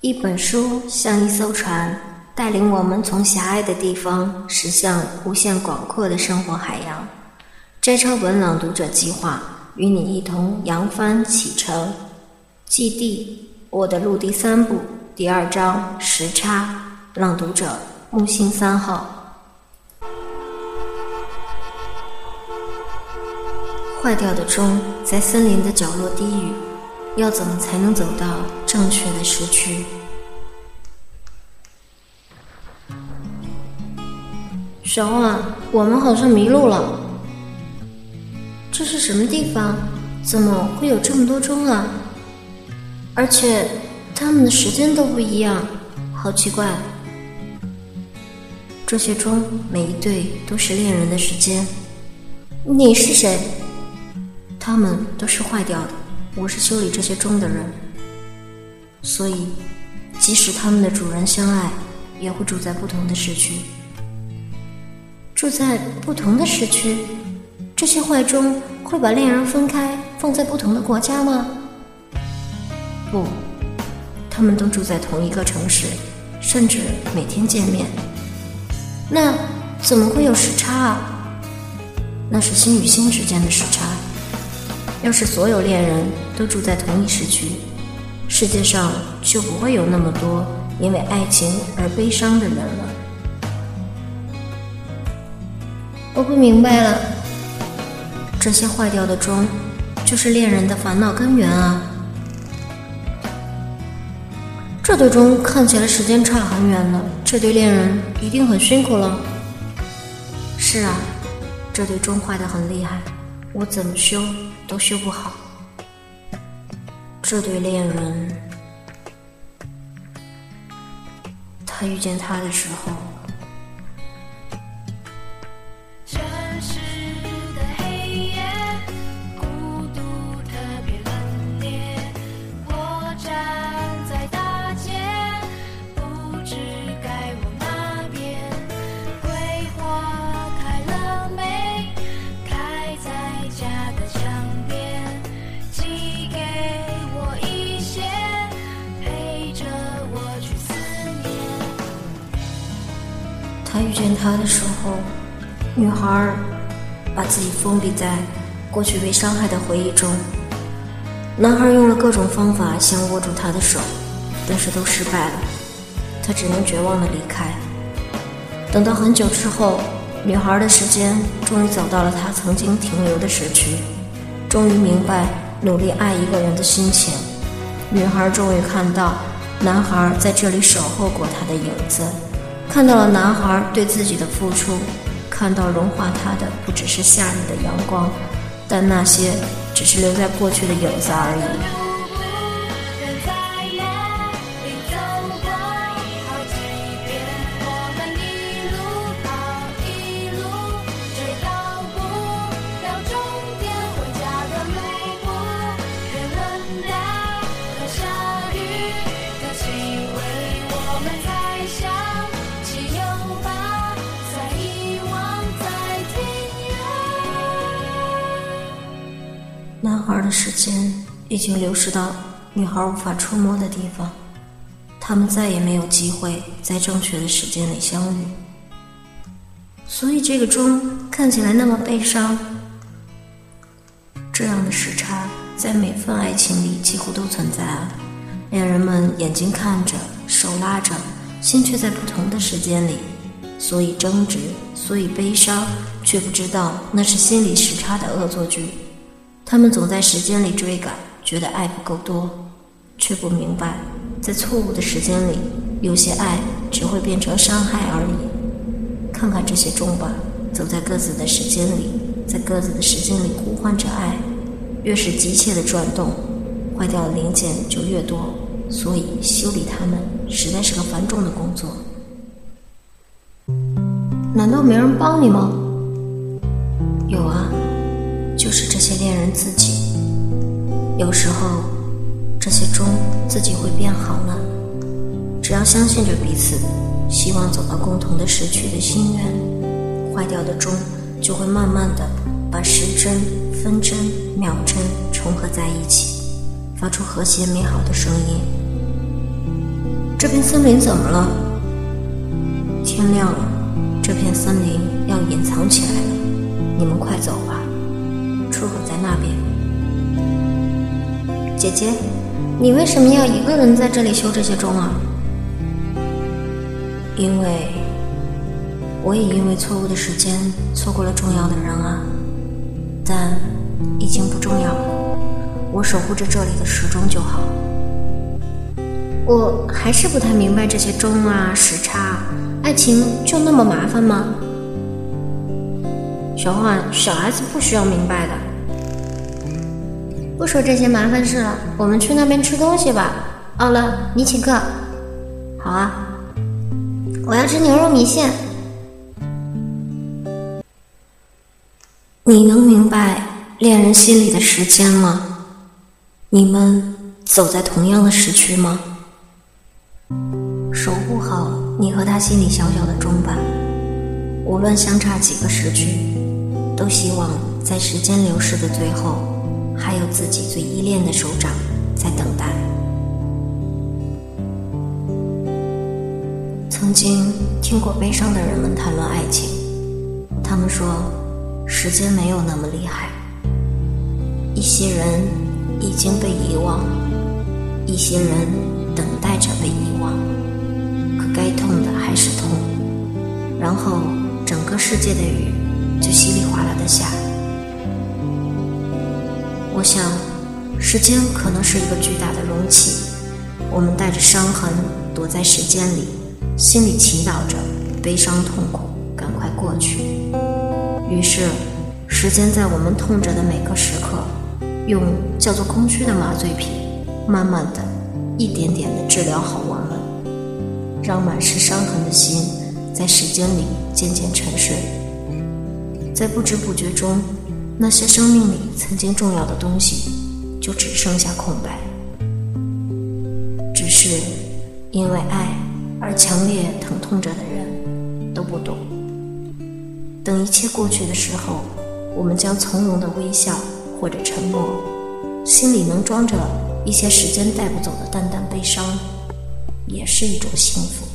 一本书像一艘船，带领我们从狭隘的地方驶向无限广阔的生活海洋。摘抄本朗读者计划与你一同扬帆启程。基地，我的路第三部第二章时差。朗读者木星三号。坏掉的钟在森林的角落低语。要怎么才能走到正确的时区？小万，我们好像迷路了。这是什么地方？怎么会有这么多钟啊？而且他们的时间都不一样，好奇怪。这些钟每一对都是恋人的时间。你是谁？他们都是坏掉的。我是修理这些钟的人，所以即使他们的主人相爱，也会住在不同的时区。住在不同的时区，这些坏钟会把恋人分开，放在不同的国家吗？不，他们都住在同一个城市，甚至每天见面。那怎么会有时差啊？那是心与心之间的时差。要是所有恋人都住在同一时区，世界上就不会有那么多因为爱情而悲伤的人了。我不明白了，这些坏掉的钟，就是恋人的烦恼根源啊！这对钟看起来时间差很远了，这对恋人一定很辛苦了。是啊，这对钟坏的很厉害。我怎么修都修不好，这对恋人，他遇见他的时候。他的时候，女孩把自己封闭在过去被伤害的回忆中。男孩用了各种方法想握住她的手，但是都失败了。他只能绝望的离开。等到很久之后，女孩的时间终于走到了她曾经停留的时区，终于明白努力爱一个人的心情。女孩终于看到男孩在这里守候过她的影子。看到了男孩对自己的付出，看到融化他的不只是夏日的阳光，但那些只是留在过去的影子而已。孩的时间已经流逝到女孩无法触摸的地方，他们再也没有机会在正确的时间里相遇。所以这个钟看起来那么悲伤。这样的时差在每份爱情里几乎都存在啊！恋人们眼睛看着，手拉着，心却在不同的时间里，所以争执，所以悲伤，却不知道那是心理时差的恶作剧。他们总在时间里追赶，觉得爱不够多，却不明白，在错误的时间里，有些爱只会变成伤害而已。看看这些钟吧，走在各自的时间里，在各自的时间里呼唤着爱。越是急切的转动，坏掉的零件就越多，所以修理它们实在是个繁重的工作。难道没人帮你吗？有啊。就是这些恋人自己，有时候这些钟自己会变好呢。只要相信着彼此，希望走到共同的时区的心愿，坏掉的钟就会慢慢的把时针、分针、秒针重合在一起，发出和谐美好的声音。这片森林怎么了？天亮了，这片森林要隐藏起来了。你们快走吧，出口在那边。姐姐，你为什么要一个人在这里修这些钟啊？因为，我也因为错误的时间错过了重要的人啊。但已经不重要了，我守护着这里的时钟就好。我还是不太明白这些钟啊、时差，爱情就那么麻烦吗？小焕，小孩子不需要明白的。不说这些麻烦事了，我们去那边吃东西吧。奥乐，你请客。好啊，我要吃牛肉米线。你能明白恋人心里的时间吗？你们走在同样的时区吗？守护好你和他心里小小的钟吧，无论相差几个时区，都希望在时间流逝的最后，还有自己最依恋的手掌在等待。曾经听过悲伤的人们谈论爱情，他们说，时间没有那么厉害，一些人已经被遗忘，一些人等待着被遗忘。可该痛的还是痛，然后整个世界的雨就稀里哗啦的下。我想，时间可能是一个巨大的容器，我们带着伤痕躲在时间里，心里祈祷着悲伤痛苦赶快过去。于是，时间在我们痛着的每个时刻，用叫做空虚的麻醉品，慢慢的一点点的治疗好我们。让满是伤痕的心在时间里渐渐沉睡，在不知不觉中，那些生命里曾经重要的东西就只剩下空白。只是因为爱而强烈疼痛着的人都不懂。等一切过去的时候，我们将从容的微笑或者沉默，心里能装着一些时间带不走的淡淡悲伤。也是一种幸福。